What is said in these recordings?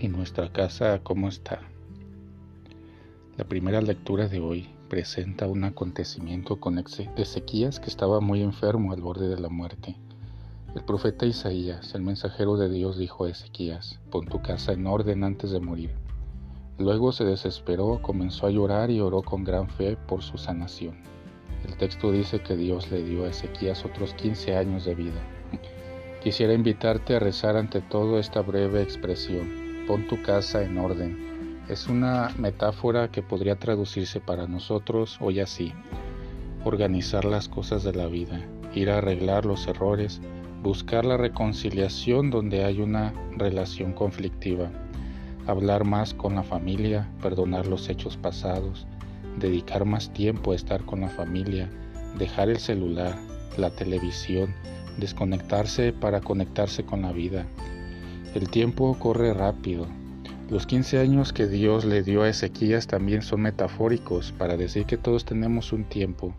¿Y nuestra casa cómo está? La primera lectura de hoy presenta un acontecimiento con Ezequías que estaba muy enfermo al borde de la muerte. El profeta Isaías, el mensajero de Dios, dijo a Ezequías, pon tu casa en orden antes de morir. Luego se desesperó, comenzó a llorar y oró con gran fe por su sanación. El texto dice que Dios le dio a Ezequías otros 15 años de vida. Quisiera invitarte a rezar ante todo esta breve expresión, pon tu casa en orden. Es una metáfora que podría traducirse para nosotros hoy así. Organizar las cosas de la vida, ir a arreglar los errores, buscar la reconciliación donde hay una relación conflictiva hablar más con la familia, perdonar los hechos pasados, dedicar más tiempo a estar con la familia, dejar el celular, la televisión, desconectarse para conectarse con la vida. El tiempo corre rápido. Los 15 años que Dios le dio a Ezequías también son metafóricos para decir que todos tenemos un tiempo,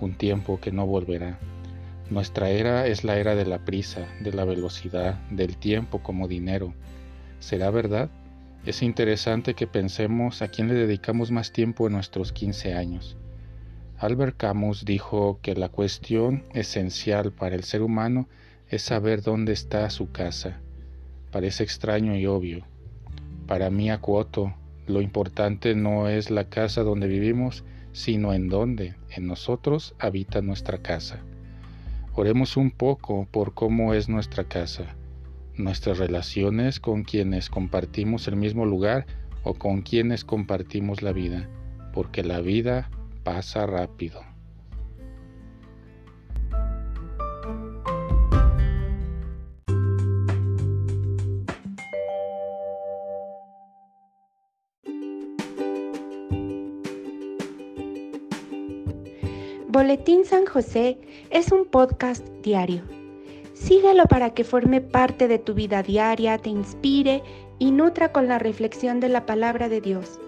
un tiempo que no volverá. Nuestra era es la era de la prisa, de la velocidad, del tiempo como dinero. ¿Será verdad? Es interesante que pensemos a quién le dedicamos más tiempo en nuestros 15 años. Albert Camus dijo que la cuestión esencial para el ser humano es saber dónde está su casa. Parece extraño y obvio. Para mí, acuoto, lo importante no es la casa donde vivimos, sino en dónde, en nosotros, habita nuestra casa. Oremos un poco por cómo es nuestra casa nuestras relaciones con quienes compartimos el mismo lugar o con quienes compartimos la vida, porque la vida pasa rápido. Boletín San José es un podcast diario Síguelo para que forme parte de tu vida diaria, te inspire y nutra con la reflexión de la palabra de Dios.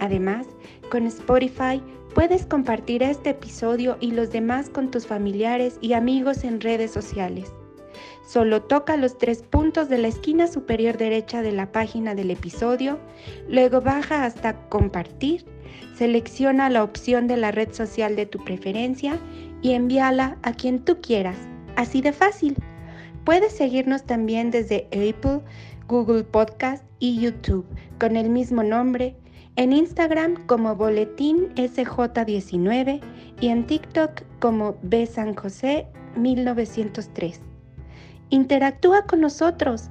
Además, con Spotify puedes compartir este episodio y los demás con tus familiares y amigos en redes sociales. Solo toca los tres puntos de la esquina superior derecha de la página del episodio, luego baja hasta compartir, selecciona la opción de la red social de tu preferencia y envíala a quien tú quieras Así de fácil. Puedes seguirnos también desde Apple, Google Podcast y YouTube con el mismo nombre, en Instagram como Boletín SJ19 y en TikTok como B San José 1903. Interactúa con nosotros,